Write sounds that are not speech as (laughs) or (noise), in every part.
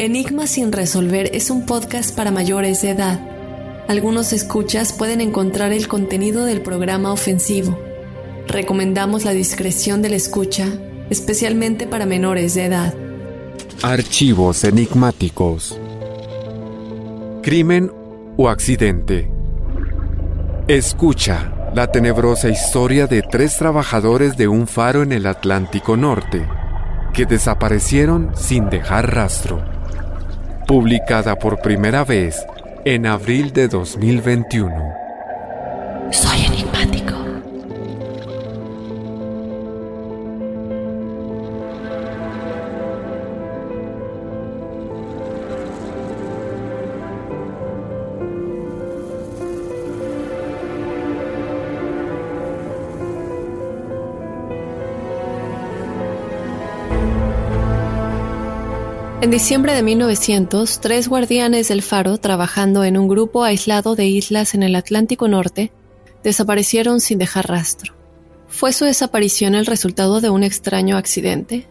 Enigma sin resolver es un podcast para mayores de edad. Algunos escuchas pueden encontrar el contenido del programa ofensivo. Recomendamos la discreción de la escucha, especialmente para menores de edad. Archivos enigmáticos. Crimen o accidente. Escucha la tenebrosa historia de tres trabajadores de un faro en el Atlántico Norte que desaparecieron sin dejar rastro. Publicada por primera vez en abril de 2021. Soy En diciembre de 1900, tres guardianes del faro, trabajando en un grupo aislado de islas en el Atlántico Norte, desaparecieron sin dejar rastro. ¿Fue su desaparición el resultado de un extraño accidente?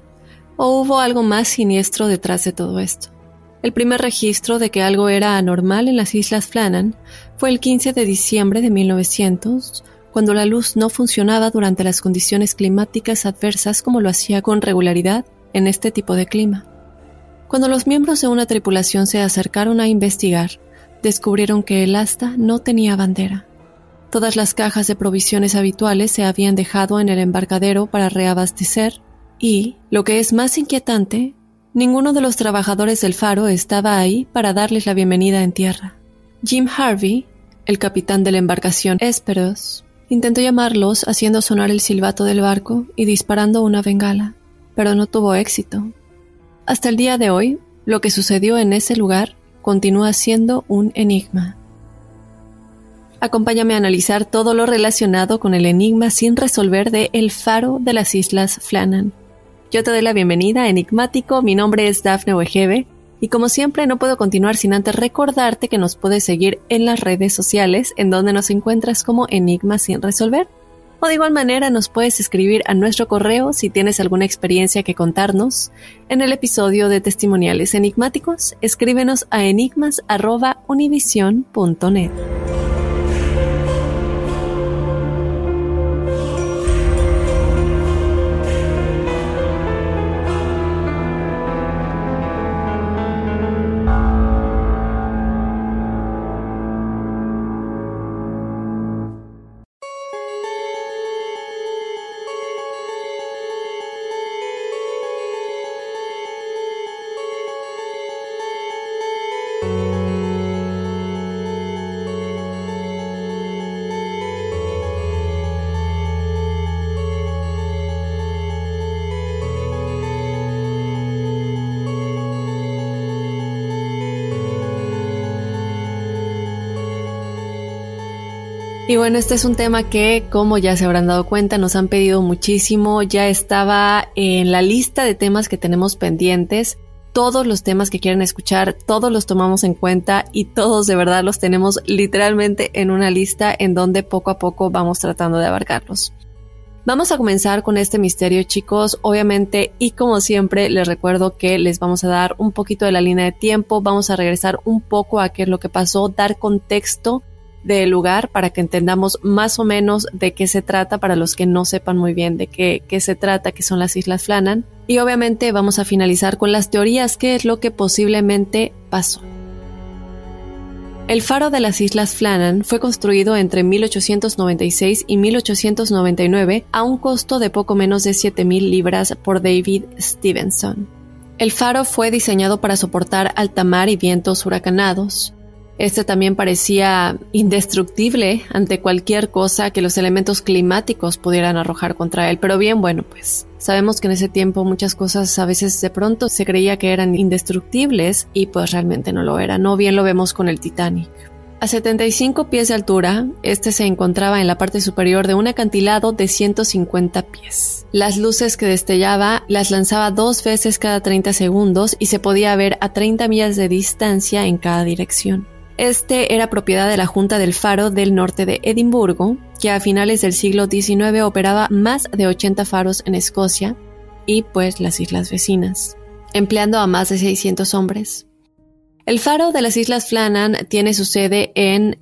¿O hubo algo más siniestro detrás de todo esto? El primer registro de que algo era anormal en las Islas Flannan fue el 15 de diciembre de 1900, cuando la luz no funcionaba durante las condiciones climáticas adversas como lo hacía con regularidad en este tipo de clima. Cuando los miembros de una tripulación se acercaron a investigar, descubrieron que el asta no tenía bandera. Todas las cajas de provisiones habituales se habían dejado en el embarcadero para reabastecer y, lo que es más inquietante, ninguno de los trabajadores del faro estaba ahí para darles la bienvenida en tierra. Jim Harvey, el capitán de la embarcación Esperos, intentó llamarlos haciendo sonar el silbato del barco y disparando una bengala, pero no tuvo éxito. Hasta el día de hoy, lo que sucedió en ese lugar continúa siendo un enigma. Acompáñame a analizar todo lo relacionado con el enigma sin resolver de El Faro de las Islas Flannan. Yo te doy la bienvenida, enigmático, mi nombre es Dafne Wegebe y como siempre no puedo continuar sin antes recordarte que nos puedes seguir en las redes sociales en donde nos encuentras como Enigma sin resolver o de igual manera nos puedes escribir a nuestro correo si tienes alguna experiencia que contarnos. En el episodio de Testimoniales Enigmáticos, escríbenos a enigmas.univision.net. Y bueno, este es un tema que, como ya se habrán dado cuenta, nos han pedido muchísimo. Ya estaba en la lista de temas que tenemos pendientes. Todos los temas que quieren escuchar, todos los tomamos en cuenta y todos de verdad los tenemos literalmente en una lista en donde poco a poco vamos tratando de abarcarlos. Vamos a comenzar con este misterio, chicos. Obviamente, y como siempre, les recuerdo que les vamos a dar un poquito de la línea de tiempo. Vamos a regresar un poco a qué es lo que pasó, dar contexto del lugar para que entendamos más o menos de qué se trata para los que no sepan muy bien de qué, qué se trata, que son las Islas Flannan. Y obviamente vamos a finalizar con las teorías, qué es lo que posiblemente pasó. El faro de las Islas Flannan fue construido entre 1896 y 1899 a un costo de poco menos de 7.000 libras por David Stevenson. El faro fue diseñado para soportar alta mar y vientos huracanados. Este también parecía indestructible ante cualquier cosa que los elementos climáticos pudieran arrojar contra él. Pero bien, bueno, pues sabemos que en ese tiempo muchas cosas a veces de pronto se creía que eran indestructibles y pues realmente no lo eran. No bien lo vemos con el Titanic. A 75 pies de altura, este se encontraba en la parte superior de un acantilado de 150 pies. Las luces que destellaba las lanzaba dos veces cada 30 segundos y se podía ver a 30 millas de distancia en cada dirección. Este era propiedad de la Junta del Faro del norte de Edimburgo, que a finales del siglo XIX operaba más de 80 faros en Escocia y pues las islas vecinas. empleando a más de 600 hombres. El faro de las Islas Flannan tiene su sede en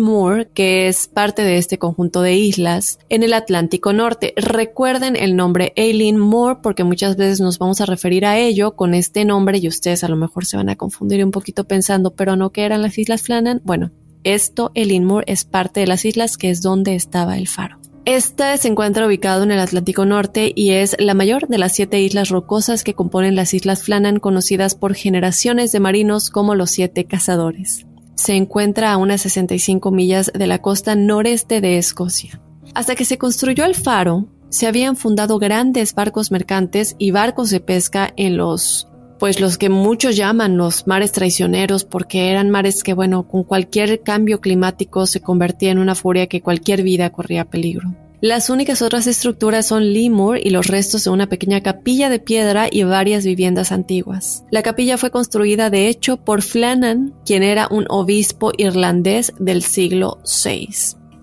Moor, que es parte de este conjunto de islas en el Atlántico Norte. Recuerden el nombre Moor porque muchas veces nos vamos a referir a ello con este nombre y ustedes a lo mejor se van a confundir un poquito pensando, pero no que eran las Islas Flannan. Bueno, esto, Moor, es parte de las islas que es donde estaba el faro. Este se encuentra ubicado en el Atlántico Norte y es la mayor de las siete islas rocosas que componen las Islas Flannan, conocidas por generaciones de marinos como los Siete Cazadores. Se encuentra a unas 65 millas de la costa noreste de Escocia. Hasta que se construyó el faro, se habían fundado grandes barcos mercantes y barcos de pesca en los pues los que muchos llaman los mares traicioneros porque eran mares que bueno, con cualquier cambio climático se convertía en una furia que cualquier vida corría peligro. Las únicas otras estructuras son Limur y los restos de una pequeña capilla de piedra y varias viviendas antiguas. La capilla fue construida de hecho por Flannan, quien era un obispo irlandés del siglo VI.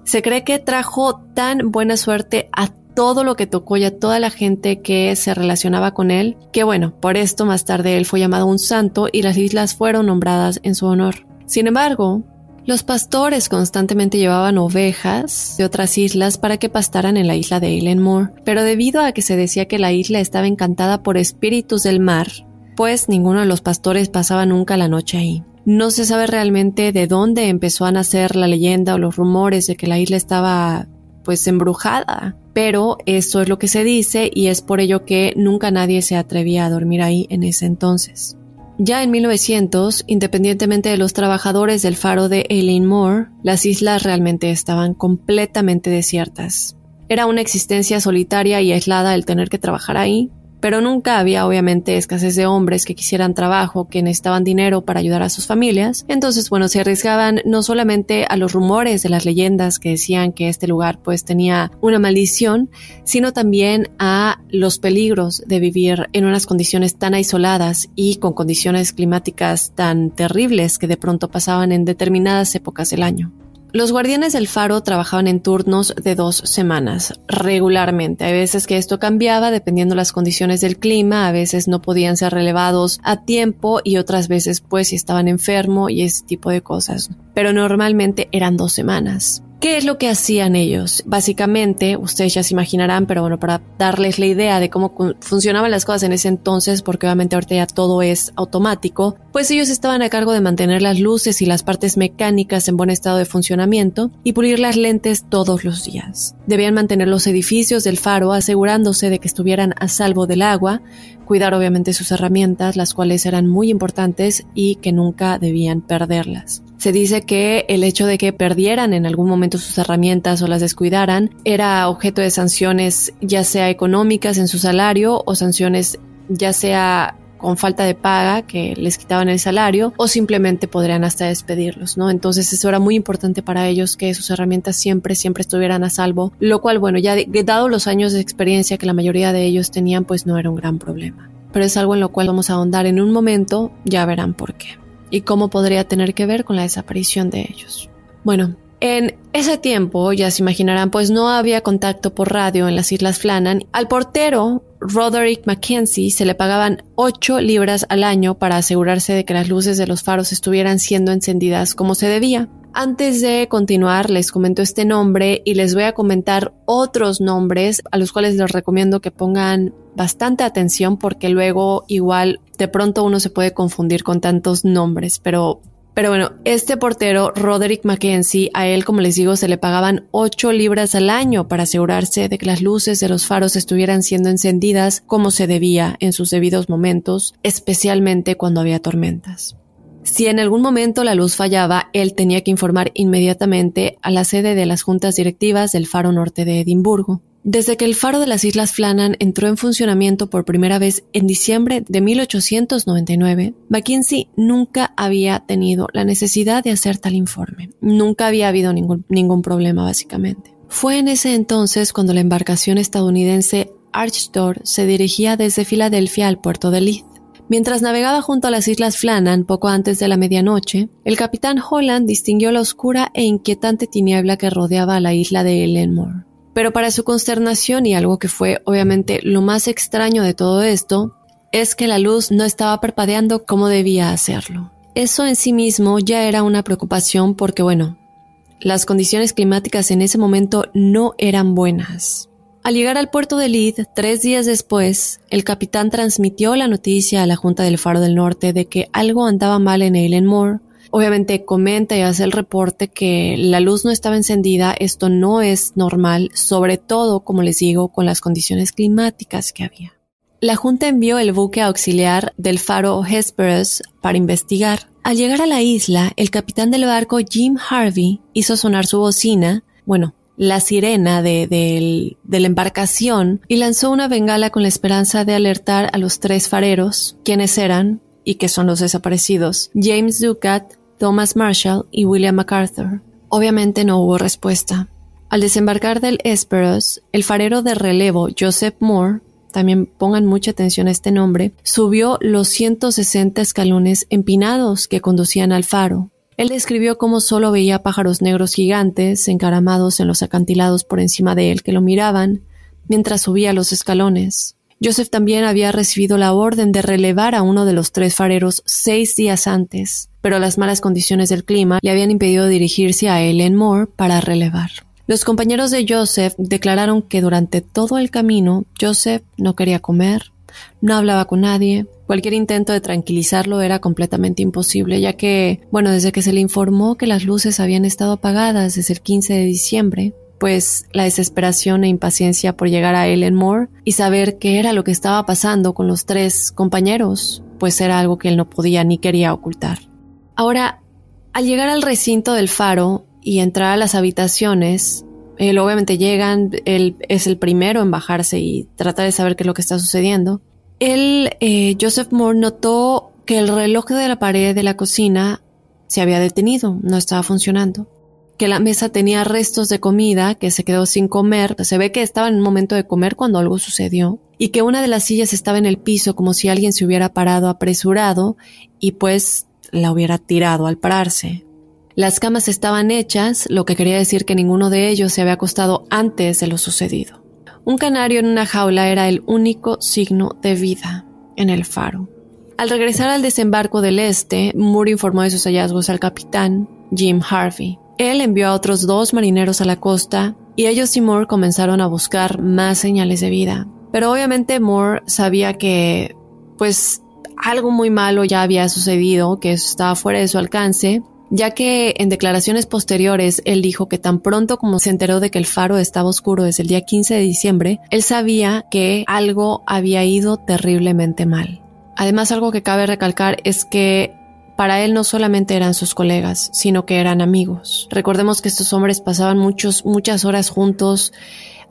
Se cree que trajo tan buena suerte a todo lo que tocó y a toda la gente que se relacionaba con él, que bueno, por esto más tarde él fue llamado un santo y las islas fueron nombradas en su honor. Sin embargo, los pastores constantemente llevaban ovejas de otras islas para que pastaran en la isla de Eilenmore, pero debido a que se decía que la isla estaba encantada por espíritus del mar, pues ninguno de los pastores pasaba nunca la noche ahí. No se sabe realmente de dónde empezó a nacer la leyenda o los rumores de que la isla estaba pues embrujada, pero eso es lo que se dice y es por ello que nunca nadie se atrevía a dormir ahí en ese entonces. Ya en 1900, independientemente de los trabajadores del faro de Eileen Moore, las islas realmente estaban completamente desiertas. Era una existencia solitaria y aislada el tener que trabajar ahí, pero nunca había obviamente escasez de hombres que quisieran trabajo, que necesitaban dinero para ayudar a sus familias. Entonces, bueno, se arriesgaban no solamente a los rumores de las leyendas que decían que este lugar pues tenía una maldición, sino también a los peligros de vivir en unas condiciones tan aisladas y con condiciones climáticas tan terribles que de pronto pasaban en determinadas épocas del año. Los guardianes del faro trabajaban en turnos de dos semanas, regularmente. Hay veces que esto cambiaba dependiendo las condiciones del clima, a veces no podían ser relevados a tiempo y otras veces pues si estaban enfermos y ese tipo de cosas. Pero normalmente eran dos semanas. ¿Qué es lo que hacían ellos? Básicamente, ustedes ya se imaginarán, pero bueno, para darles la idea de cómo funcionaban las cosas en ese entonces, porque obviamente ahorita ya todo es automático, pues ellos estaban a cargo de mantener las luces y las partes mecánicas en buen estado de funcionamiento y pulir las lentes todos los días. Debían mantener los edificios del faro asegurándose de que estuvieran a salvo del agua, cuidar obviamente sus herramientas, las cuales eran muy importantes y que nunca debían perderlas. Se dice que el hecho de que perdieran en algún momento sus herramientas o las descuidaran era objeto de sanciones ya sea económicas en su salario o sanciones ya sea con falta de paga que les quitaban el salario o simplemente podrían hasta despedirlos, ¿no? Entonces eso era muy importante para ellos que sus herramientas siempre, siempre estuvieran a salvo, lo cual, bueno, ya dado los años de experiencia que la mayoría de ellos tenían, pues no era un gran problema. Pero es algo en lo cual vamos a ahondar en un momento, ya verán por qué y cómo podría tener que ver con la desaparición de ellos. Bueno, en ese tiempo, ya se imaginarán, pues no había contacto por radio en las Islas Flannan. Al portero, Roderick Mackenzie, se le pagaban 8 libras al año para asegurarse de que las luces de los faros estuvieran siendo encendidas como se debía. Antes de continuar, les comento este nombre y les voy a comentar otros nombres a los cuales les recomiendo que pongan bastante atención porque luego igual de pronto uno se puede confundir con tantos nombres, pero pero bueno, este portero, Roderick Mackenzie, a él, como les digo, se le pagaban 8 libras al año para asegurarse de que las luces de los faros estuvieran siendo encendidas como se debía en sus debidos momentos, especialmente cuando había tormentas. Si en algún momento la luz fallaba, él tenía que informar inmediatamente a la sede de las juntas directivas del Faro Norte de Edimburgo. Desde que el Faro de las Islas Flannan entró en funcionamiento por primera vez en diciembre de 1899, Mackenzie nunca había tenido la necesidad de hacer tal informe. Nunca había habido ningún, problema, básicamente. Fue en ese entonces cuando la embarcación estadounidense Archdor se dirigía desde Filadelfia al puerto de Leith. Mientras navegaba junto a las islas Flannan poco antes de la medianoche, el capitán Holland distinguió la oscura e inquietante tiniebla que rodeaba a la isla de Ellenmore. Pero para su consternación y algo que fue obviamente lo más extraño de todo esto, es que la luz no estaba parpadeando como debía hacerlo. Eso en sí mismo ya era una preocupación porque, bueno, las condiciones climáticas en ese momento no eran buenas. Al llegar al puerto de Lead, tres días después, el capitán transmitió la noticia a la Junta del Faro del Norte de que algo andaba mal en Eileen Moore. Obviamente comenta y hace el reporte que la luz no estaba encendida, esto no es normal, sobre todo, como les digo, con las condiciones climáticas que había. La Junta envió el buque auxiliar del faro Hesperus para investigar. Al llegar a la isla, el capitán del barco Jim Harvey hizo sonar su bocina, bueno, la sirena de, la embarcación y lanzó una bengala con la esperanza de alertar a los tres fareros, quienes eran, y que son los desaparecidos, James Ducat, Thomas Marshall y William MacArthur. Obviamente no hubo respuesta. Al desembarcar del Esperos, el farero de relevo Joseph Moore, también pongan mucha atención a este nombre, subió los 160 escalones empinados que conducían al faro. Él describió cómo solo veía pájaros negros gigantes encaramados en los acantilados por encima de él que lo miraban mientras subía los escalones. Joseph también había recibido la orden de relevar a uno de los tres fareros seis días antes, pero las malas condiciones del clima le habían impedido dirigirse a Ellen Moore para relevar. Los compañeros de Joseph declararon que durante todo el camino Joseph no quería comer, no hablaba con nadie, Cualquier intento de tranquilizarlo era completamente imposible, ya que, bueno, desde que se le informó que las luces habían estado apagadas desde el 15 de diciembre, pues la desesperación e impaciencia por llegar a Ellen Moore y saber qué era lo que estaba pasando con los tres compañeros, pues era algo que él no podía ni quería ocultar. Ahora, al llegar al recinto del faro y entrar a las habitaciones, él obviamente llegan, él es el primero en bajarse y trata de saber qué es lo que está sucediendo. Él, eh, Joseph Moore, notó que el reloj de la pared de la cocina se había detenido, no estaba funcionando. Que la mesa tenía restos de comida, que se quedó sin comer, se ve que estaba en un momento de comer cuando algo sucedió, y que una de las sillas estaba en el piso como si alguien se hubiera parado apresurado y pues la hubiera tirado al pararse. Las camas estaban hechas, lo que quería decir que ninguno de ellos se había acostado antes de lo sucedido. Un canario en una jaula era el único signo de vida en el faro. Al regresar al desembarco del este, Moore informó de sus hallazgos al capitán Jim Harvey. Él envió a otros dos marineros a la costa y ellos y Moore comenzaron a buscar más señales de vida. Pero obviamente Moore sabía que, pues, algo muy malo ya había sucedido, que estaba fuera de su alcance ya que en declaraciones posteriores él dijo que tan pronto como se enteró de que el faro estaba oscuro desde el día 15 de diciembre, él sabía que algo había ido terriblemente mal. Además, algo que cabe recalcar es que para él no solamente eran sus colegas, sino que eran amigos. Recordemos que estos hombres pasaban muchos, muchas horas juntos,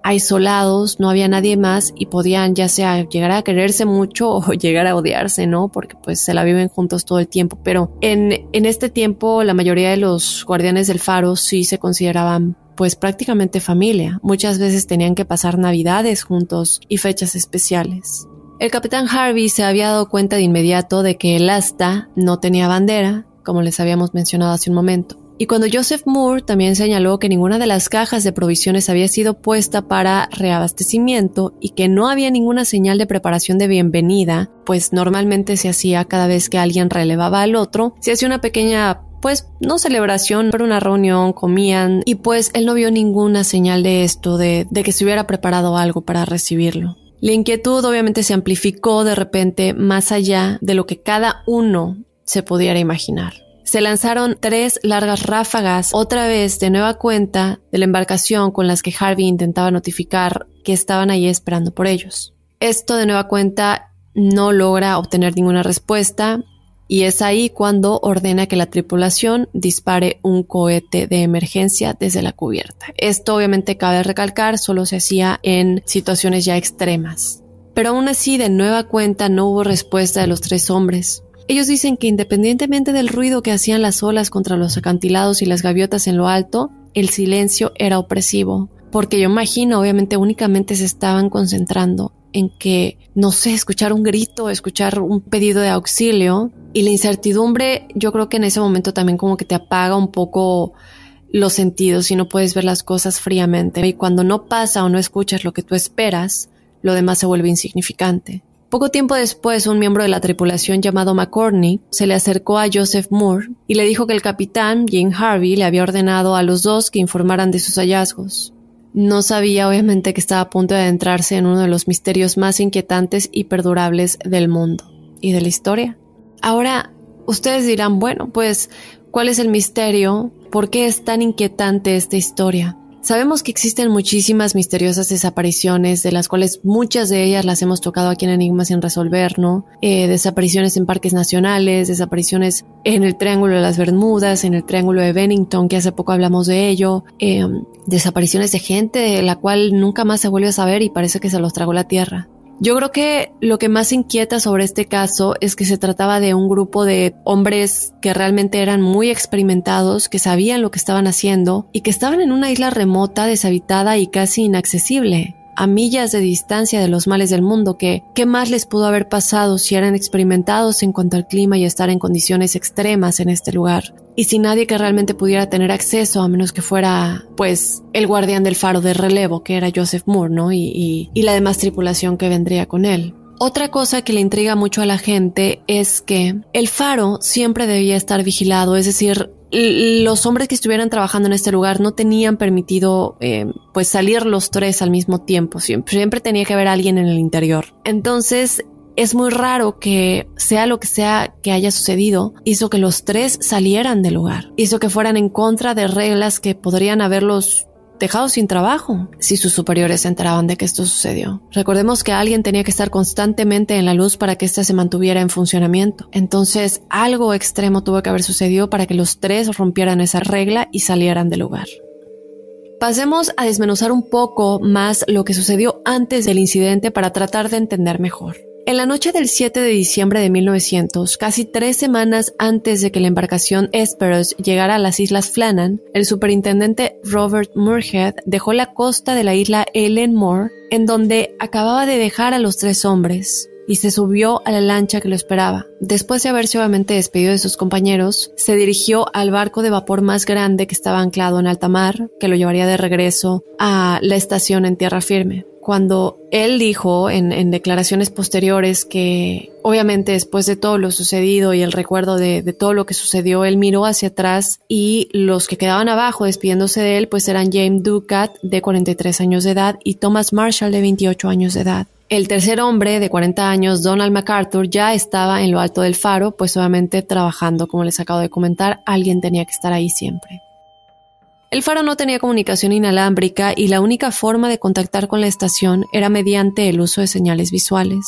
aislados, no había nadie más y podían ya sea llegar a quererse mucho (laughs) o llegar a odiarse, ¿no? Porque pues se la viven juntos todo el tiempo. Pero en, en este tiempo la mayoría de los guardianes del faro sí se consideraban pues prácticamente familia. Muchas veces tenían que pasar navidades juntos y fechas especiales. El capitán Harvey se había dado cuenta de inmediato de que el asta no tenía bandera, como les habíamos mencionado hace un momento. Y cuando Joseph Moore también señaló que ninguna de las cajas de provisiones había sido puesta para reabastecimiento y que no había ninguna señal de preparación de bienvenida, pues normalmente se hacía cada vez que alguien relevaba al otro, se hacía una pequeña pues no celebración, pero una reunión, comían y pues él no vio ninguna señal de esto, de, que se hubiera preparado algo para recibirlo. La inquietud obviamente se amplificó de repente más allá de lo que cada uno se pudiera imaginar se lanzaron tres largas ráfagas, otra vez de nueva cuenta, de la embarcación con las que Harvey intentaba notificar que estaban allí esperando por ellos. Esto de nueva cuenta no logra obtener ninguna respuesta y es ahí cuando ordena que la tripulación dispare un cohete de emergencia desde la cubierta. Esto obviamente cabe recalcar, solo se hacía en situaciones ya extremas. Pero aún así, de nueva cuenta, no hubo respuesta de los tres hombres. Ellos dicen que independientemente del ruido que hacían las olas contra los acantilados y las gaviotas en lo alto, el silencio era opresivo, porque yo imagino obviamente únicamente se estaban concentrando en que, no sé, escuchar un grito, escuchar un pedido de auxilio y la incertidumbre yo creo que en ese momento también como que te apaga un poco los sentidos y no puedes ver las cosas fríamente y cuando no pasa o no escuchas lo que tú esperas, lo demás se vuelve insignificante. Poco tiempo después, un miembro de la tripulación llamado McCorney se le acercó a Joseph Moore y le dijo que el capitán, Jim Harvey, le había ordenado a los dos que informaran de sus hallazgos. No sabía obviamente que estaba a punto de adentrarse en uno de los misterios más inquietantes y perdurables del mundo y de la historia. Ahora, ustedes dirán, bueno, pues, ¿cuál es el misterio? ¿Por qué es tan inquietante esta historia? Sabemos que existen muchísimas misteriosas desapariciones, de las cuales muchas de ellas las hemos tocado aquí en Enigmas sin resolver, ¿no? Eh, desapariciones en parques nacionales, desapariciones en el Triángulo de las Bermudas, en el Triángulo de Bennington, que hace poco hablamos de ello, eh, desapariciones de gente de la cual nunca más se vuelve a saber y parece que se los tragó la tierra. Yo creo que lo que más inquieta sobre este caso es que se trataba de un grupo de hombres que realmente eran muy experimentados, que sabían lo que estaban haciendo y que estaban en una isla remota, deshabitada y casi inaccesible a millas de distancia de los males del mundo, que qué más les pudo haber pasado si eran experimentados en cuanto al clima y estar en condiciones extremas en este lugar. Y sin nadie que realmente pudiera tener acceso, a menos que fuera, pues, el guardián del faro de relevo, que era Joseph Moore, ¿no? Y, y la demás tripulación que vendría con él. Otra cosa que le intriga mucho a la gente es que el faro siempre debía estar vigilado, es decir, los hombres que estuvieran trabajando en este lugar no tenían permitido eh, pues salir los tres al mismo tiempo. Siempre, siempre tenía que haber alguien en el interior. Entonces es muy raro que sea lo que sea que haya sucedido, hizo que los tres salieran del lugar, hizo que fueran en contra de reglas que podrían haberlos dejado sin trabajo si sus superiores se enteraban de que esto sucedió. Recordemos que alguien tenía que estar constantemente en la luz para que ésta se mantuviera en funcionamiento. Entonces, algo extremo tuvo que haber sucedido para que los tres rompieran esa regla y salieran del lugar. Pasemos a desmenuzar un poco más lo que sucedió antes del incidente para tratar de entender mejor. En la noche del 7 de diciembre de 1900, casi tres semanas antes de que la embarcación Esperos llegara a las Islas Flannan, el superintendente Robert Moorhead dejó la costa de la isla Ellen Moore, en donde acababa de dejar a los tres hombres, y se subió a la lancha que lo esperaba. Después de haberse obviamente despedido de sus compañeros, se dirigió al barco de vapor más grande que estaba anclado en alta mar, que lo llevaría de regreso a la estación en tierra firme cuando él dijo en, declaraciones posteriores que obviamente después de todo lo sucedido y el recuerdo de, todo lo que sucedió, él miró hacia atrás y los que quedaban abajo despidiéndose de él pues eran James Ducat de 43 años de edad y Thomas Marshall de 28 años de edad. El tercer hombre de 40 años, Donald MacArthur, ya estaba en lo alto del faro, pues obviamente trabajando, como les acabo de comentar, alguien tenía que estar ahí siempre. El faro no tenía comunicación inalámbrica y la única forma de contactar con la estación era mediante el uso de señales visuales.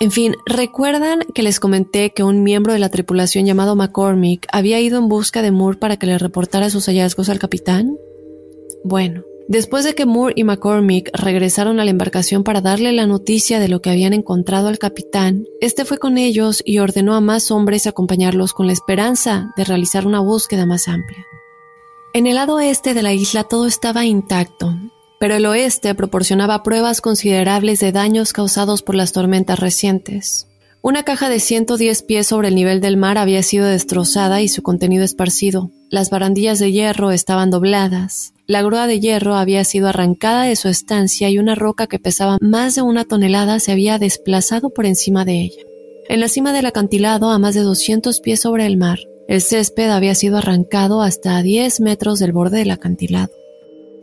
En fin, ¿recuerdan que les comenté que un miembro de la tripulación llamado McCormick había ido en busca de Moore para que le reportara sus hallazgos al capitán? Bueno, después de que Moore y McCormick regresaron a la embarcación para darle la noticia de lo que habían encontrado al capitán, este fue con ellos y ordenó a más hombres acompañarlos con la esperanza de realizar una búsqueda más amplia. En el lado oeste de la isla todo estaba intacto, pero el oeste proporcionaba pruebas considerables de daños causados por las tormentas recientes. Una caja de 110 pies sobre el nivel del mar había sido destrozada y su contenido esparcido. Las barandillas de hierro estaban dobladas. La grúa de hierro había sido arrancada de su estancia y una roca que pesaba más de una tonelada se había desplazado por encima de ella. En la cima del acantilado, a más de 200 pies sobre el mar, el césped había sido arrancado hasta a 10 metros del borde del acantilado.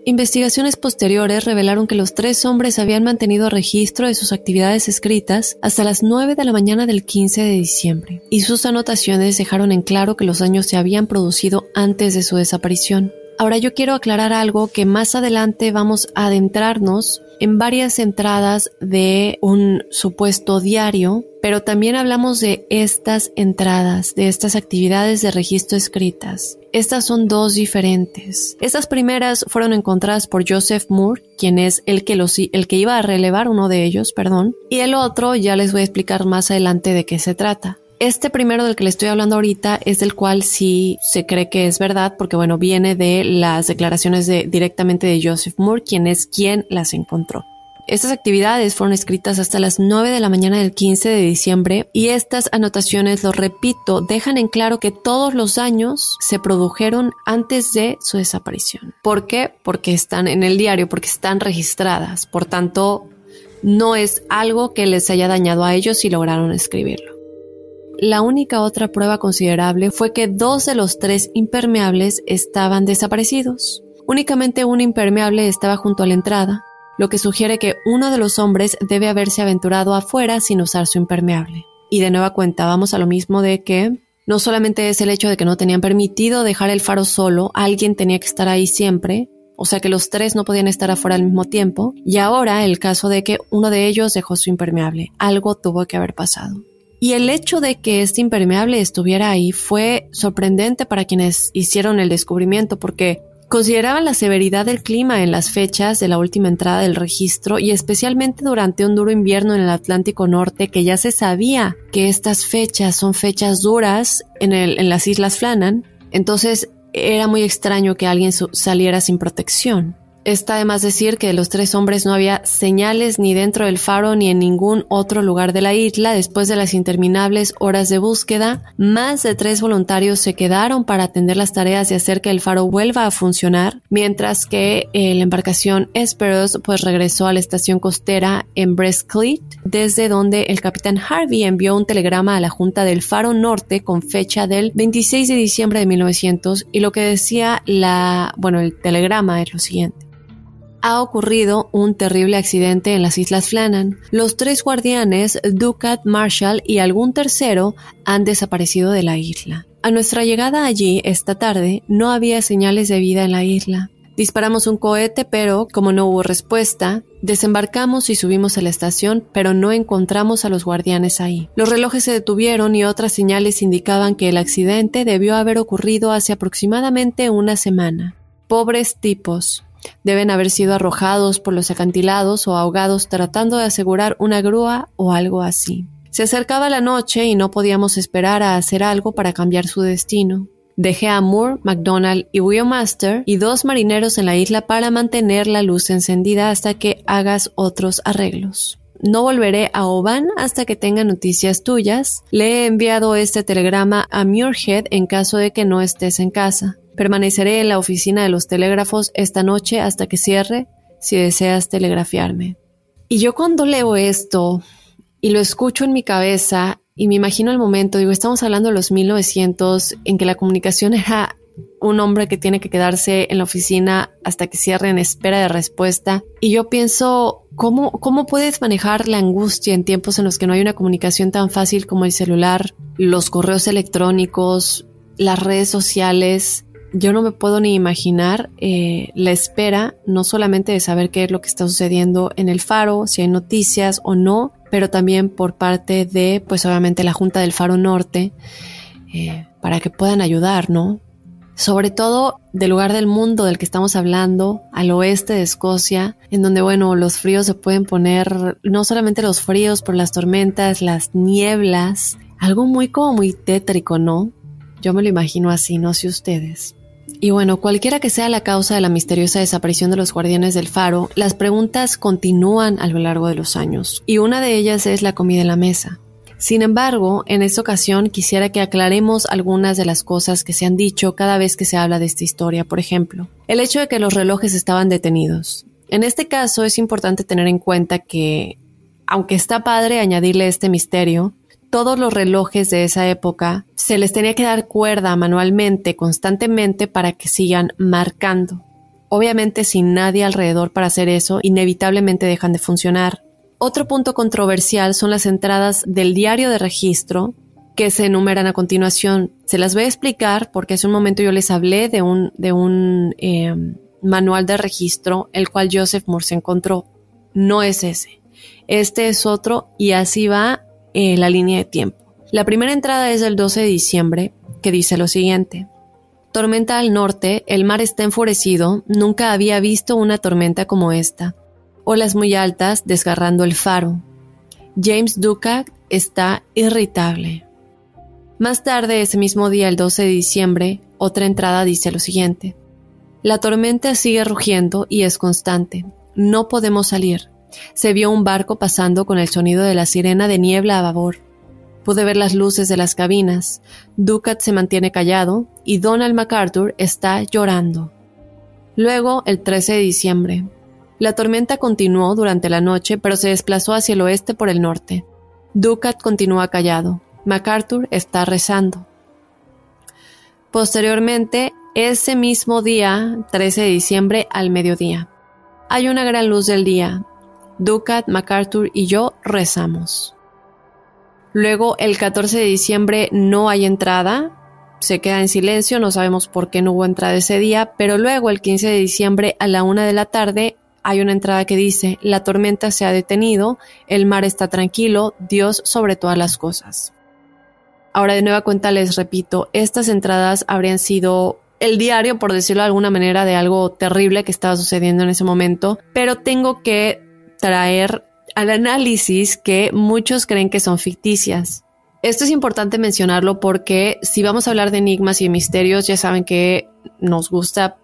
Investigaciones posteriores revelaron que los tres hombres habían mantenido registro de sus actividades escritas hasta las 9 de la mañana del 15 de diciembre, y sus anotaciones dejaron en claro que los daños se habían producido antes de su desaparición. Ahora yo quiero aclarar algo que más adelante vamos a adentrarnos en varias entradas de un supuesto diario, pero también hablamos de estas entradas, de estas actividades de registro escritas. Estas son dos diferentes. Estas primeras fueron encontradas por Joseph Moore, quien es el que, los, el que iba a relevar uno de ellos, perdón, y el otro ya les voy a explicar más adelante de qué se trata. Este primero del que le estoy hablando ahorita es del cual sí se cree que es verdad, porque bueno, viene de las declaraciones de, directamente de Joseph Moore, quien es quien las encontró. Estas actividades fueron escritas hasta las 9 de la mañana del 15 de diciembre y estas anotaciones, lo repito, dejan en claro que todos los años se produjeron antes de su desaparición. ¿Por qué? Porque están en el diario, porque están registradas. Por tanto, no es algo que les haya dañado a ellos si lograron escribirlo. La única otra prueba considerable fue que dos de los tres impermeables estaban desaparecidos. Únicamente un impermeable estaba junto a la entrada, lo que sugiere que uno de los hombres debe haberse aventurado afuera sin usar su impermeable. Y de nueva cuenta vamos a lo mismo de que no solamente es el hecho de que no tenían permitido dejar el faro solo, alguien tenía que estar ahí siempre, o sea que los tres no podían estar afuera al mismo tiempo, y ahora el caso de que uno de ellos dejó su impermeable, algo tuvo que haber pasado. Y el hecho de que este impermeable estuviera ahí fue sorprendente para quienes hicieron el descubrimiento porque consideraban la severidad del clima en las fechas de la última entrada del registro y especialmente durante un duro invierno en el Atlántico Norte que ya se sabía que estas fechas son fechas duras en, el, en las Islas Flannan. Entonces era muy extraño que alguien saliera sin protección. Está además decir que de los tres hombres no había señales ni dentro del faro ni en ningún otro lugar de la isla después de las interminables horas de búsqueda. Más de tres voluntarios se quedaron para atender las tareas de hacer que el faro vuelva a funcionar, mientras que eh, la embarcación Esperos pues regresó a la estación costera en Brestcliff, desde donde el capitán Harvey envió un telegrama a la Junta del Faro Norte con fecha del 26 de diciembre de 1900 y lo que decía la, bueno, el telegrama es lo siguiente ha ocurrido un terrible accidente en las Islas Flannan. Los tres guardianes, Ducat, Marshall y algún tercero, han desaparecido de la isla. A nuestra llegada allí esta tarde no había señales de vida en la isla. Disparamos un cohete, pero como no hubo respuesta, desembarcamos y subimos a la estación, pero no encontramos a los guardianes ahí. Los relojes se detuvieron y otras señales indicaban que el accidente debió haber ocurrido hace aproximadamente una semana. Pobres tipos, Deben haber sido arrojados por los acantilados o ahogados tratando de asegurar una grúa o algo así. Se acercaba la noche y no podíamos esperar a hacer algo para cambiar su destino. Dejé a Moore, McDonald y Wheelmaster y dos marineros en la isla para mantener la luz encendida hasta que hagas otros arreglos. No volveré a Oban hasta que tenga noticias tuyas. Le he enviado este telegrama a Muirhead en caso de que no estés en casa. Permaneceré en la oficina de los telégrafos esta noche hasta que cierre si deseas telegrafiarme. Y yo cuando leo esto y lo escucho en mi cabeza y me imagino el momento, digo, estamos hablando de los 1900 en que la comunicación era un hombre que tiene que quedarse en la oficina hasta que cierre en espera de respuesta. Y yo pienso, ¿cómo, ¿cómo puedes manejar la angustia en tiempos en los que no hay una comunicación tan fácil como el celular, los correos electrónicos, las redes sociales? Yo no me puedo ni imaginar eh, la espera, no solamente de saber qué es lo que está sucediendo en el faro, si hay noticias o no, pero también por parte de, pues obviamente, la Junta del Faro Norte, eh, para que puedan ayudar, ¿no? Sobre todo del lugar del mundo del que estamos hablando, al oeste de Escocia, en donde, bueno, los fríos se pueden poner, no solamente los fríos, por las tormentas, las nieblas, algo muy como muy tétrico, ¿no? Yo me lo imagino así, no sé ustedes. Y bueno, cualquiera que sea la causa de la misteriosa desaparición de los guardianes del faro, las preguntas continúan a lo largo de los años, y una de ellas es la comida en la mesa. Sin embargo, en esta ocasión quisiera que aclaremos algunas de las cosas que se han dicho cada vez que se habla de esta historia. Por ejemplo, el hecho de que los relojes estaban detenidos. En este caso es importante tener en cuenta que, aunque está padre añadirle este misterio, todos los relojes de esa época se les tenía que dar cuerda manualmente, constantemente, para que sigan marcando. Obviamente sin nadie alrededor para hacer eso, inevitablemente dejan de funcionar. Otro punto controversial son las entradas del diario de registro que se enumeran a continuación. Se las voy a explicar porque hace un momento yo les hablé de un, de un eh, manual de registro, el cual Joseph Morse encontró. No es ese. Este es otro y así va eh, la línea de tiempo. La primera entrada es del 12 de diciembre, que dice lo siguiente. Tormenta al norte, el mar está enfurecido, nunca había visto una tormenta como esta. Olas muy altas desgarrando el faro. James Ducat está irritable. Más tarde, ese mismo día, el 12 de diciembre, otra entrada dice lo siguiente. La tormenta sigue rugiendo y es constante. No podemos salir. Se vio un barco pasando con el sonido de la sirena de niebla a babor. Pude ver las luces de las cabinas. Ducat se mantiene callado y Donald MacArthur está llorando. Luego, el 13 de diciembre. La tormenta continuó durante la noche, pero se desplazó hacia el oeste por el norte. Ducat continúa callado. MacArthur está rezando. Posteriormente, ese mismo día, 13 de diciembre, al mediodía, hay una gran luz del día. Ducat, MacArthur y yo rezamos. Luego, el 14 de diciembre no hay entrada, se queda en silencio, no sabemos por qué no hubo entrada ese día, pero luego el 15 de diciembre a la una de la tarde hay una entrada que dice, la tormenta se ha detenido, el mar está tranquilo, Dios sobre todas las cosas. Ahora de nueva cuenta les repito, estas entradas habrían sido el diario, por decirlo de alguna manera, de algo terrible que estaba sucediendo en ese momento, pero tengo que traer al análisis que muchos creen que son ficticias. Esto es importante mencionarlo porque si vamos a hablar de enigmas y misterios, ya saben que nos gusta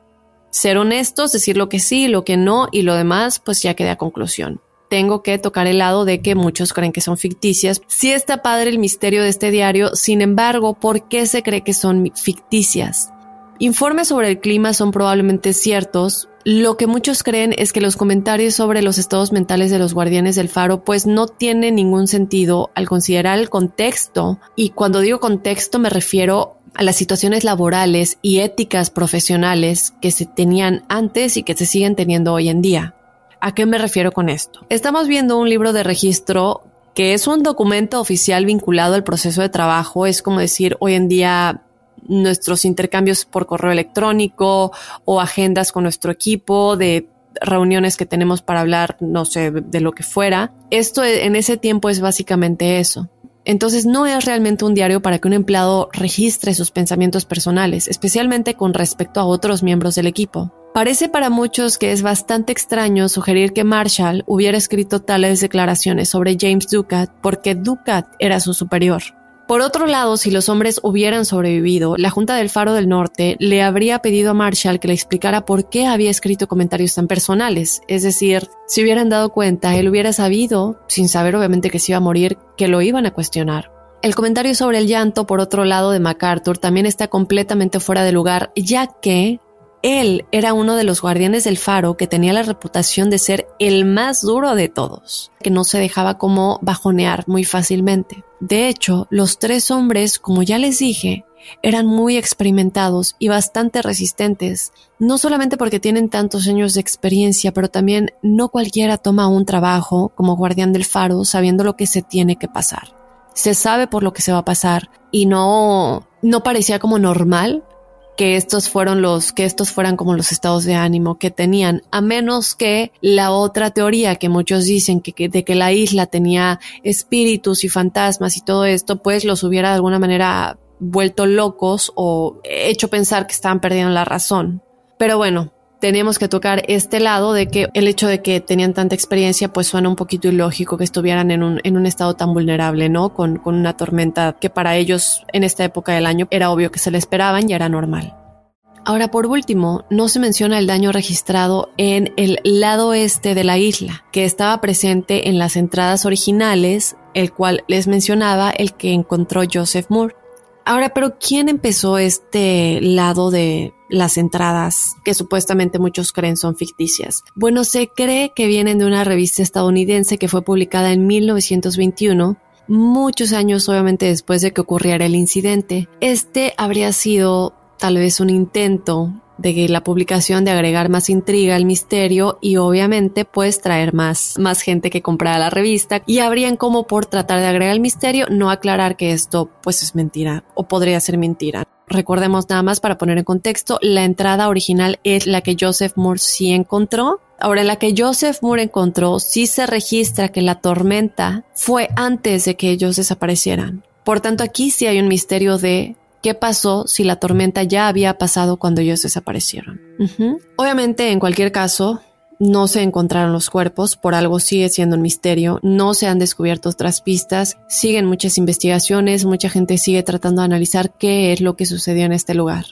ser honestos, decir lo que sí, lo que no y lo demás, pues ya queda conclusión. Tengo que tocar el lado de que muchos creen que son ficticias. Sí está padre el misterio de este diario, sin embargo, ¿por qué se cree que son ficticias? Informes sobre el clima son probablemente ciertos, lo que muchos creen es que los comentarios sobre los estados mentales de los guardianes del faro pues no tienen ningún sentido al considerar el contexto y cuando digo contexto me refiero a las situaciones laborales y éticas profesionales que se tenían antes y que se siguen teniendo hoy en día. ¿A qué me refiero con esto? Estamos viendo un libro de registro que es un documento oficial vinculado al proceso de trabajo, es como decir hoy en día nuestros intercambios por correo electrónico o agendas con nuestro equipo de reuniones que tenemos para hablar, no sé, de lo que fuera. Esto en ese tiempo es básicamente eso. Entonces no es realmente un diario para que un empleado registre sus pensamientos personales, especialmente con respecto a otros miembros del equipo. Parece para muchos que es bastante extraño sugerir que Marshall hubiera escrito tales declaraciones sobre James Ducat porque Ducat era su superior. Por otro lado, si los hombres hubieran sobrevivido, la Junta del Faro del Norte le habría pedido a Marshall que le explicara por qué había escrito comentarios tan personales. Es decir, si hubieran dado cuenta, él hubiera sabido, sin saber obviamente que se iba a morir, que lo iban a cuestionar. El comentario sobre el llanto, por otro lado, de MacArthur también está completamente fuera de lugar, ya que él era uno de los guardianes del faro que tenía la reputación de ser el más duro de todos, que no se dejaba como bajonear muy fácilmente. De hecho, los tres hombres, como ya les dije, eran muy experimentados y bastante resistentes, no solamente porque tienen tantos años de experiencia, pero también no cualquiera toma un trabajo como guardián del faro sabiendo lo que se tiene que pasar. Se sabe por lo que se va a pasar y no no parecía como normal que estos fueron los, que estos fueran como los estados de ánimo que tenían, a menos que la otra teoría que muchos dicen que, de que la isla tenía espíritus y fantasmas y todo esto, pues los hubiera de alguna manera vuelto locos o hecho pensar que estaban perdiendo la razón. Pero bueno, teníamos que tocar este lado de que el hecho de que tenían tanta experiencia pues suena un poquito ilógico que estuvieran en un, en un estado tan vulnerable, ¿no? Con, con una tormenta que para ellos en esta época del año era obvio que se le esperaban y era normal. Ahora, por último, no se menciona el daño registrado en el lado este de la isla, que estaba presente en las entradas originales, el cual les mencionaba el que encontró Joseph Moore. Ahora, pero ¿quién empezó este lado de las entradas que supuestamente muchos creen son ficticias? Bueno, se cree que vienen de una revista estadounidense que fue publicada en 1921 muchos años obviamente después de que ocurriera el incidente. Este habría sido tal vez un intento de la publicación de agregar más intriga al misterio y obviamente pues traer más, más gente que comprara la revista y habrían como por tratar de agregar el misterio no aclarar que esto pues es mentira o podría ser mentira. Recordemos nada más para poner en contexto, la entrada original es la que Joseph Moore sí encontró. Ahora, en la que Joseph Moore encontró, sí se registra que la tormenta fue antes de que ellos desaparecieran. Por tanto, aquí sí hay un misterio de qué pasó si la tormenta ya había pasado cuando ellos desaparecieron. Obviamente, en cualquier caso, no se encontraron los cuerpos, por algo sigue siendo un misterio, no se han descubierto otras pistas, siguen muchas investigaciones, mucha gente sigue tratando de analizar qué es lo que sucedió en este lugar.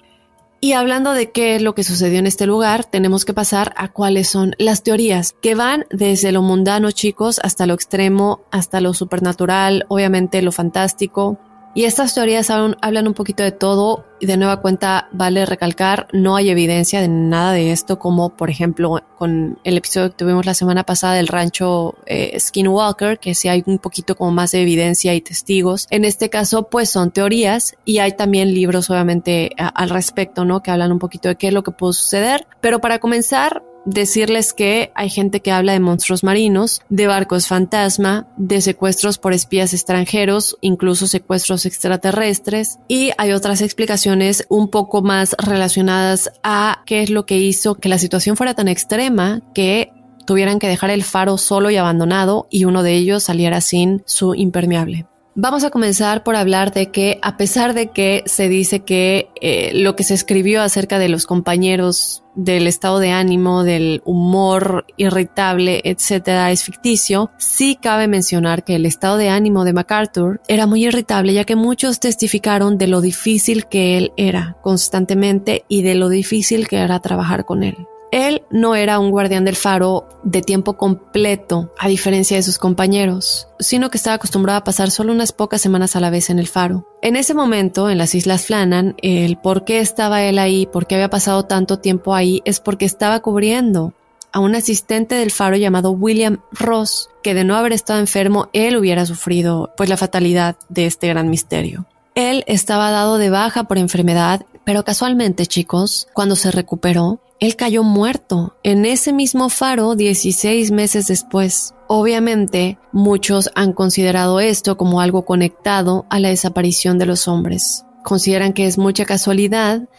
Y hablando de qué es lo que sucedió en este lugar, tenemos que pasar a cuáles son las teorías que van desde lo mundano, chicos, hasta lo extremo, hasta lo supernatural, obviamente lo fantástico, Y estas teorías hablan un poquito de todo y de nueva cuenta vale recalcar, no hay evidencia de nada de esto como por ejemplo con el episodio que tuvimos la semana pasada del rancho eh, Skinwalker, que sí hay un poquito como más de evidencia y testigos. En este caso pues son teorías y hay también libros obviamente al respecto, ¿no? Que hablan un poquito de qué es lo que pudo suceder. Pero para comenzar, decirles que hay gente que habla de monstruos marinos, de barcos fantasma, de secuestros por espías extranjeros, incluso secuestros extraterrestres, y hay otras explicaciones un poco más relacionadas a qué es lo que hizo que la situación fuera tan extrema que tuvieran que dejar el faro solo y abandonado y uno de ellos saliera sin su impermeable. Vamos a comenzar por hablar de que a pesar de que se dice que eh, lo que se escribió acerca de los compañeros del estado de ánimo, del humor irritable, etcétera, es ficticio, sí cabe mencionar que el estado de ánimo de MacArthur era muy irritable ya que muchos testificaron de lo difícil que él era constantemente y de lo difícil que era trabajar con él. Él no era un guardián del faro de tiempo completo, a diferencia de sus compañeros, sino que estaba acostumbrado a pasar solo unas pocas semanas a la vez en el faro. En ese momento, en las Islas Flannan, el por qué estaba él ahí, por qué había pasado tanto tiempo ahí, es porque estaba cubriendo a un asistente del faro llamado William Ross, que de no haber estado enfermo, él hubiera sufrido pues la fatalidad de este gran misterio. Él estaba dado de baja por enfermedad, pero casualmente, chicos, cuando se recuperó, él cayó muerto en ese mismo faro 16 meses después. Obviamente, muchos han considerado esto como algo conectado a la desaparición de los hombres. Consideran que es mucha casualidad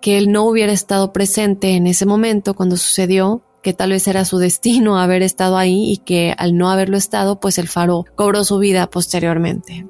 que él no hubiera estado presente en ese momento cuando sucedió, que tal vez era su destino (laughs) haber estado ahí y que al no haberlo estado, pues el faro cobró su vida posteriormente.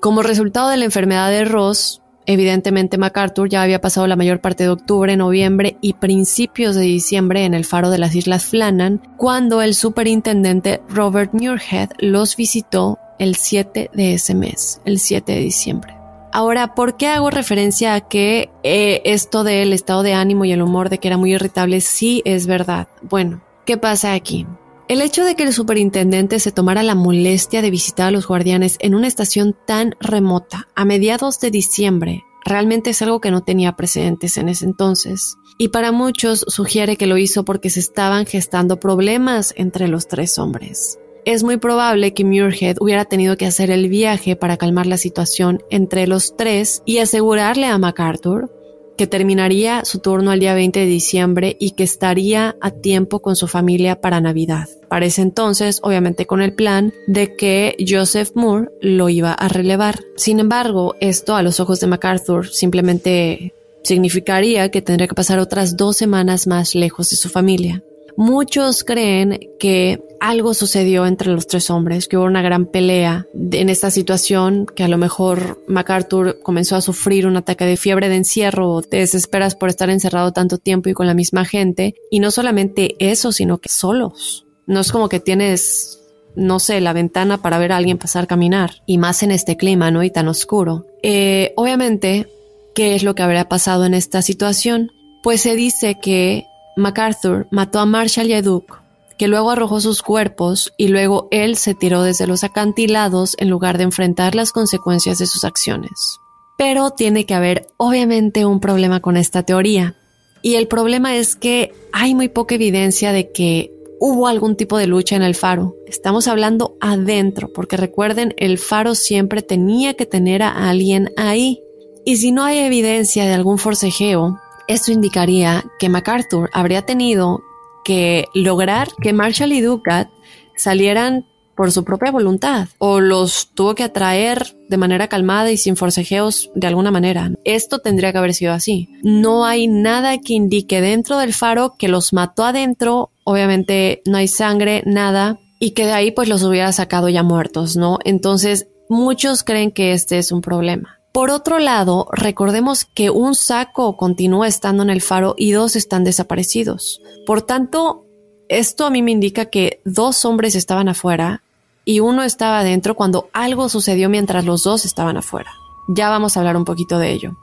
Como resultado de la enfermedad de Ross, Evidentemente MacArthur ya había pasado la mayor parte de octubre, noviembre y principios de diciembre en el faro de las Islas Flannan, cuando el superintendente Robert Muirhead los visitó el 7 de ese mes, el 7 de diciembre. Ahora, ¿por qué hago referencia a que eh, esto del estado de ánimo y el humor de que era muy irritable sí es verdad? Bueno, ¿qué pasa aquí? El hecho de que el superintendente se tomara la molestia de visitar a los guardianes en una estación tan remota a mediados de diciembre realmente es algo que no tenía precedentes en ese entonces. Y para muchos sugiere que lo hizo porque se estaban gestando problemas entre los tres hombres. Es muy probable que Muirhead hubiera tenido que hacer el viaje para calmar la situación entre los tres y asegurarle a MacArthur que terminaría su turno el día 20 de diciembre y que estaría a tiempo con su familia para Navidad. Para ese entonces, obviamente con el plan de que Joseph Moore lo iba a relevar. Sin embargo, esto a los ojos de MacArthur simplemente significaría que tendría que pasar otras dos semanas más lejos de su familia. Muchos creen que algo sucedió entre los tres hombres, que hubo una gran pelea en esta situación, que a lo mejor MacArthur comenzó a sufrir un ataque de fiebre de encierro, te desesperas por estar encerrado tanto tiempo y con la misma gente, y no solamente eso, sino que solos. No es como que tienes no sé, la ventana para ver a alguien pasar caminar, y más en este clima, ¿no? Y tan oscuro. Eh, obviamente, ¿qué es lo que habría pasado en esta situación? Pues se dice que MacArthur mató a Marshall y a Duke, que luego arrojó sus cuerpos y luego él se tiró desde los acantilados en lugar de enfrentar las consecuencias de sus acciones. Pero tiene que haber obviamente un problema con esta teoría. Y el problema es que hay muy poca evidencia de que hubo algún tipo de lucha en el faro. Estamos hablando adentro, porque recuerden, el faro siempre tenía que tener a alguien ahí. Y si no hay evidencia de algún forcejeo, esto indicaría que MacArthur habría tenido que lograr que Marshall y Ducat salieran por su propia voluntad o los tuvo que atraer de manera calmada y sin forcejeos de alguna manera. Esto tendría que haber sido así. No hay nada que indique dentro del faro que los mató adentro, obviamente no hay sangre, nada, y que de ahí pues los hubiera sacado ya muertos, ¿no? Entonces muchos creen que este es un problema. Por otro lado, recordemos que un saco continúa estando en el faro y dos están desaparecidos. Por tanto, esto a mí me indica que dos hombres estaban afuera y uno estaba adentro cuando algo sucedió mientras los dos estaban afuera. Ya vamos a hablar un poquito de ello.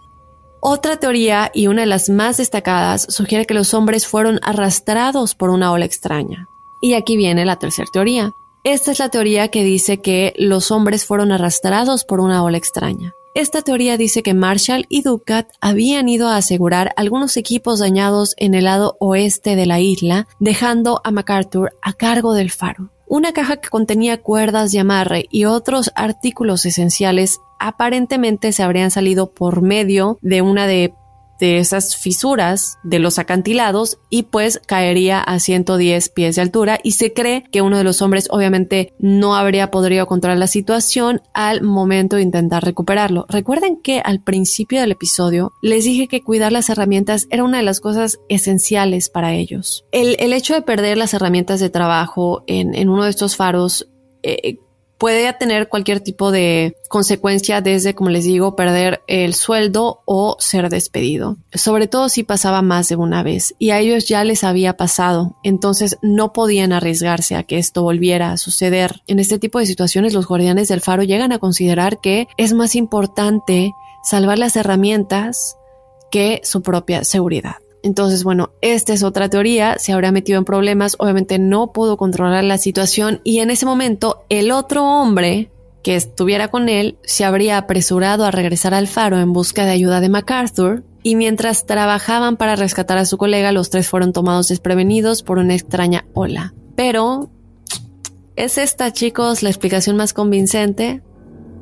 Otra teoría, y una de las más destacadas, sugiere que los hombres fueron arrastrados por una ola extraña. Y aquí viene la tercera teoría. Esta es la teoría que dice que los hombres fueron arrastrados por una ola extraña. Esta teoría dice que Marshall y Ducat habían ido a asegurar algunos equipos dañados en el lado oeste de la isla, dejando a MacArthur a cargo del faro. Una caja que contenía cuerdas de amarre y otros artículos esenciales aparentemente se habrían salido por medio de una de de esas fisuras de los acantilados y pues caería a 110 pies de altura y se cree que uno de los hombres obviamente no habría podido controlar la situación al momento de intentar recuperarlo. Recuerden que al principio del episodio les dije que cuidar las herramientas era una de las cosas esenciales para ellos. El, hecho de perder las herramientas de trabajo en, en uno de estos faros eh, puede tener cualquier tipo de consecuencia desde, como les digo, perder el sueldo o ser despedido. Sobre todo si pasaba más de una vez y a ellos ya les había pasado, entonces no podían arriesgarse a que esto volviera a suceder. En este tipo de situaciones los guardianes del faro llegan a considerar que es más importante salvar las herramientas que su propia seguridad. Entonces, bueno, esta es otra teoría, se habría metido en problemas, obviamente no pudo controlar la situación y en ese momento el otro hombre que estuviera con él se habría apresurado a regresar al faro en busca de ayuda de MacArthur y mientras trabajaban para rescatar a su colega, los tres fueron tomados desprevenidos por una extraña ola. Pero, ¿es esta, chicos, la explicación más convincente?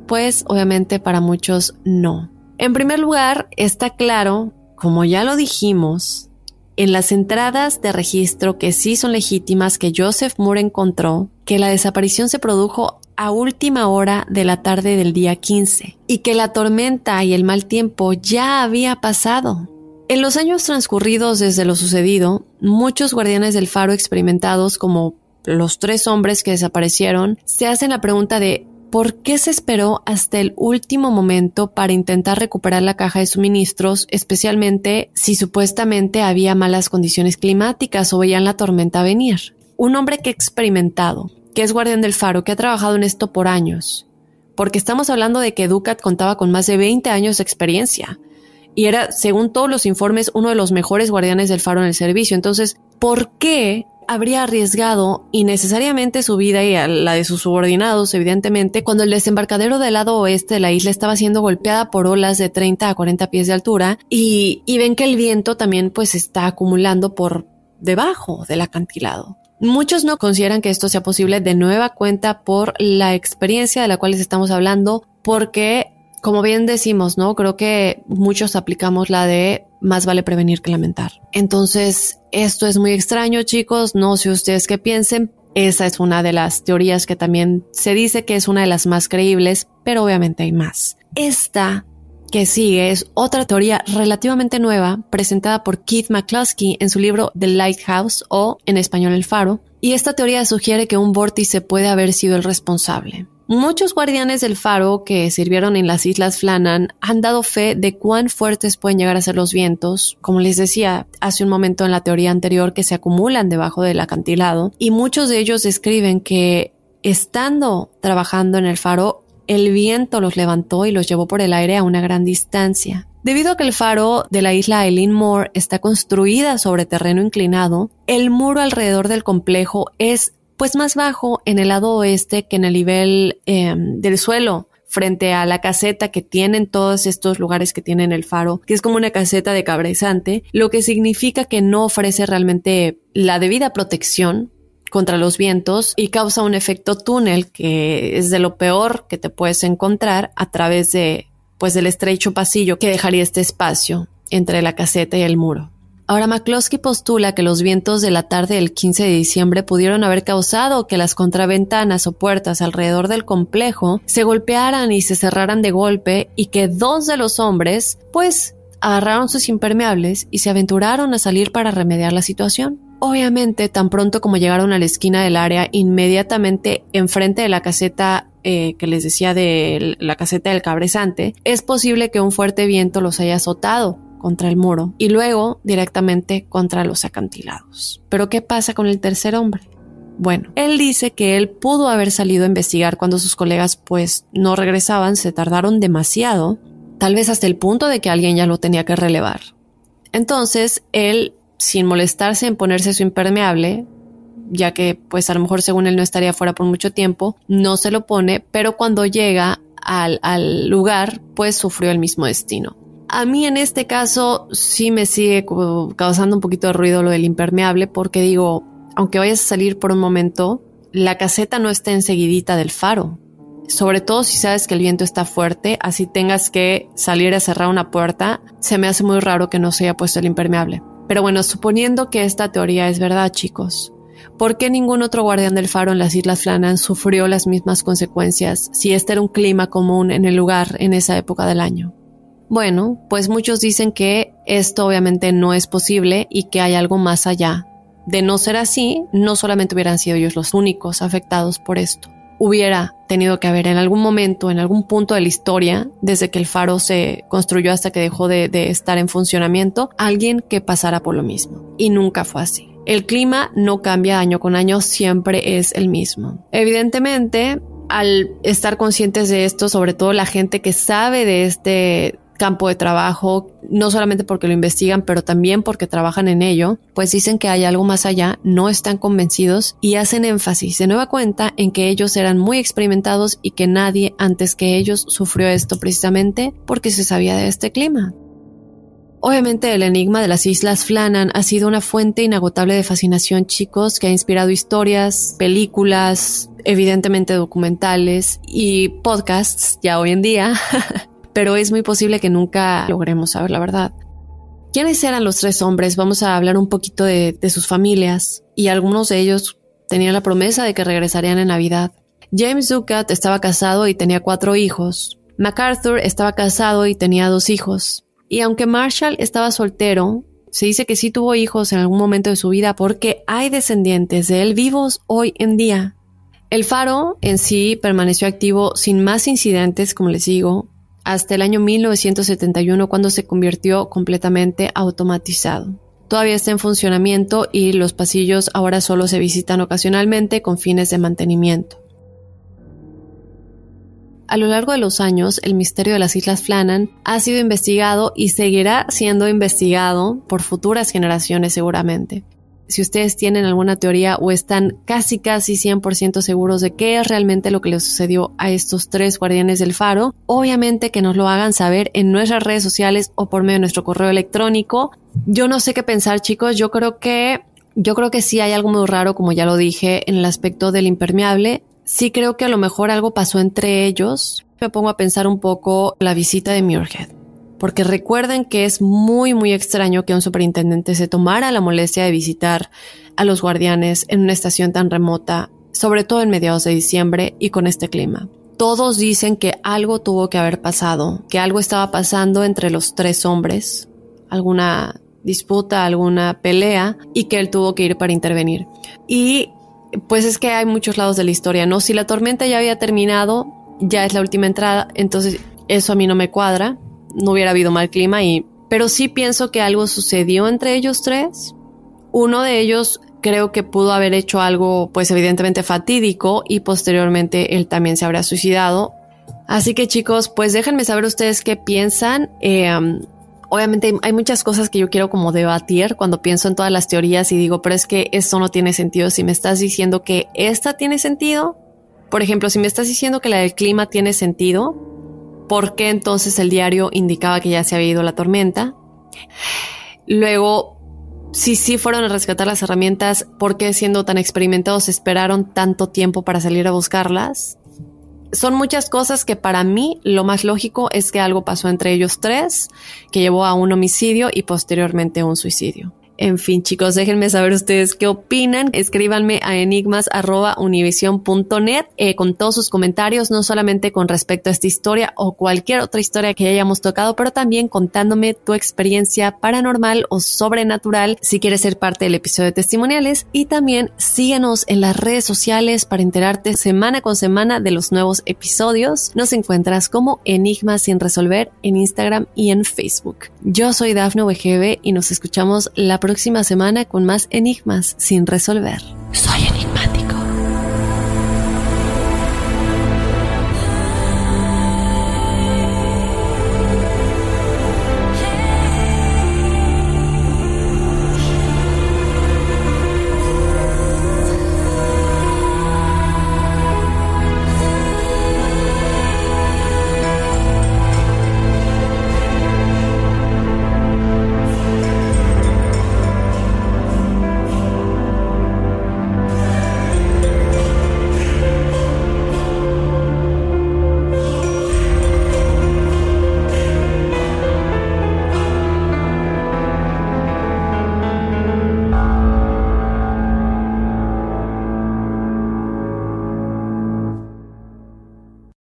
Pues obviamente para muchos no. En primer lugar, está claro como ya lo dijimos, en las entradas de registro que sí son legítimas que Joseph Moore encontró, que la desaparición se produjo a última hora de la tarde del día 15 y que la tormenta y el mal tiempo ya había pasado. En los años transcurridos desde lo sucedido, muchos guardianes del faro experimentados como los tres hombres que desaparecieron se hacen la pregunta de ¿Por qué se esperó hasta el último momento para intentar recuperar la caja de suministros, especialmente si supuestamente había malas condiciones climáticas o veían la tormenta venir? Un hombre que ha experimentado, que es guardián del faro, que ha trabajado en esto por años, porque estamos hablando de que Ducat contaba con más de 20 años de experiencia y era, según todos los informes, uno de los mejores guardianes del faro en el servicio. Entonces, ¿por qué habría arriesgado innecesariamente su vida y la de sus subordinados, evidentemente, cuando el desembarcadero del lado oeste de la isla estaba siendo golpeada por olas de 30 a 40 pies de altura y, y ven que el viento también pues está acumulando por debajo del acantilado. Muchos no consideran que esto sea posible de nueva cuenta por la experiencia de la cual les estamos hablando, porque como bien decimos, ¿no? Creo que muchos aplicamos la de más vale prevenir que lamentar. Entonces, esto es muy extraño, chicos. No sé ustedes qué piensen. Esa es una de las teorías que también se dice que es una de las más creíbles, pero obviamente hay más. Esta que sigue es otra teoría relativamente nueva presentada por Keith McCluskey en su libro The Lighthouse o en español El Faro, y esta teoría sugiere que un vórtice puede haber sido el responsable. Muchos guardianes del faro que sirvieron en las Islas Flannan han dado fe de cuán fuertes pueden llegar a ser los vientos, como les decía hace un momento en la teoría anterior, que se acumulan debajo del acantilado, y muchos de ellos describen que estando trabajando en el faro, el viento los levantó y los llevó por el aire a una gran distancia. Debido a que el faro de la isla Eileen Moore está construida sobre terreno inclinado, el muro alrededor del complejo es pues más bajo en el lado oeste que en el nivel em, del suelo frente a la caseta que tienen todos estos lugares que tienen el faro, que es como una caseta de cabrizante, lo que significa que no ofrece realmente la debida protección contra los vientos y causa un efecto túnel que es de lo peor que te puedes encontrar a través de pues del estrecho pasillo que dejaría este espacio entre la caseta y el muro. Ahora McCloskey postula que los vientos de la tarde del 15 de diciembre pudieron haber causado que las contraventanas o puertas alrededor del complejo se golpearan y se cerraran de golpe y que dos de los hombres, pues, agarraron sus impermeables y se aventuraron a salir para remediar la situación. Obviamente, tan pronto como llegaron a la esquina del área, inmediatamente enfrente de la caseta eh, que les decía de la caseta del cabresante, es posible que un fuerte viento los haya azotado contra el muro y luego directamente contra los acantilados. Pero ¿qué pasa con el tercer hombre? Bueno, él dice que él pudo haber salido a investigar cuando sus colegas pues no regresaban, se tardaron demasiado, tal vez hasta el punto de que alguien ya lo tenía que relevar. Entonces, él, sin molestarse en ponerse su impermeable, ya que pues a lo mejor según él no estaría fuera por mucho tiempo, no se lo pone, pero cuando llega al, al lugar, pues sufrió el mismo destino. A mí en este caso sí me sigue causando un poquito de ruido lo del impermeable porque digo, aunque vayas a salir por un momento, la caseta no está enseguidita del faro. Sobre todo si sabes que el viento está fuerte, así tengas que salir a cerrar una puerta, se me hace muy raro que no se haya puesto el impermeable. Pero bueno, suponiendo que esta teoría es verdad, chicos, ¿por qué ningún otro guardián del faro en las Islas Flanan sufrió las mismas consecuencias si este era un clima común en el lugar en esa época del año? Bueno, pues muchos dicen que esto obviamente no es posible y que hay algo más allá. De no ser así, no solamente hubieran sido ellos los únicos afectados por esto. Hubiera tenido que haber en algún momento, en algún punto de la historia, desde que el faro se construyó hasta que dejó de, estar en funcionamiento, alguien que pasara por lo mismo. Y nunca fue así. El clima no cambia año con año, siempre es el mismo. Evidentemente, al estar conscientes de esto, sobre todo la gente que sabe de este campo de trabajo, no solamente porque lo investigan, pero también porque trabajan en ello, pues dicen que hay algo más allá, no están convencidos y hacen énfasis de nueva cuenta en que ellos eran muy experimentados y que nadie antes que ellos sufrió esto precisamente porque se sabía de este clima. Obviamente el enigma de las Islas Flanan ha sido una fuente inagotable de fascinación, chicos, que ha inspirado historias, películas, evidentemente documentales y podcasts ya hoy en día (laughs) pero es muy posible que nunca logremos saber la verdad. ¿Quiénes eran los tres hombres? Vamos a hablar un poquito de, sus familias y algunos de ellos tenían la promesa de que regresarían en Navidad. James Ducat estaba casado y tenía cuatro hijos. MacArthur estaba casado y tenía dos hijos. Y aunque Marshall estaba soltero, se dice que sí tuvo hijos en algún momento de su vida porque hay descendientes de él vivos hoy en día. El faro en sí permaneció activo sin más incidentes, como les digo, hasta el año 1971 cuando se convirtió completamente automatizado. Todavía está en funcionamiento y los pasillos ahora solo se visitan ocasionalmente con fines de mantenimiento. A lo largo de los años, el misterio de las Islas Flannan ha sido investigado y seguirá siendo investigado por futuras generaciones seguramente si ustedes tienen alguna teoría o están casi casi 100% seguros de qué es realmente lo que le sucedió a estos tres guardianes del faro, obviamente que nos lo hagan saber en nuestras redes sociales o por medio de nuestro correo electrónico. Yo no sé qué pensar, chicos, yo creo que yo creo que sí hay algo muy raro, como ya lo dije, en el aspecto del impermeable. Sí creo que a lo mejor algo pasó entre ellos. Me pongo a pensar un poco la visita de Muirhead porque recuerden que es muy muy extraño que un superintendente se tomara la molestia de visitar a los guardianes en una estación tan remota, sobre todo en mediados de diciembre y con este clima. Todos dicen que algo tuvo que haber pasado, que algo estaba pasando entre los tres hombres, alguna disputa, alguna pelea, y que él tuvo que ir para intervenir. Y pues es que hay muchos lados de la historia, ¿no? Si la tormenta ya había terminado, ya es la última entrada, entonces eso a mí no me cuadra no hubiera habido mal clima y pero sí pienso que algo sucedió entre ellos tres. Uno de ellos creo que pudo haber hecho algo pues evidentemente fatídico y posteriormente él también se habría suicidado. Así que chicos, pues déjenme saber ustedes qué piensan. Um, obviamente hay muchas cosas que yo quiero como debatir cuando pienso en todas las teorías y digo, pero es que esto no tiene sentido. Si me estás diciendo que esta tiene sentido, por ejemplo, si me estás diciendo que la del clima tiene sentido, por qué entonces el diario indicaba que ya se había ido la tormenta. Luego, si sí fueron a rescatar las herramientas, ¿por qué siendo tan experimentados esperaron tanto tiempo para salir a buscarlas? Son muchas cosas que para mí lo más lógico es que algo pasó entre ellos tres, que llevó a un homicidio y posteriormente un suicidio. En fin, chicos, déjenme saber ustedes qué opinan. Escríbanme a enigmas.univision.net eh, con todos sus comentarios, no solamente con respecto a esta historia o cualquier otra historia que hayamos tocado, pero también contándome tu experiencia paranormal o sobrenatural si quieres ser parte del episodio de testimoniales. Y también síguenos en las redes sociales para enterarte semana con semana de los nuevos episodios. Nos encuentras como Enigmas sin resolver en Instagram y en Facebook. Yo soy Dafne WGB y nos escuchamos la próxima próxima semana con más enigmas sin resolver.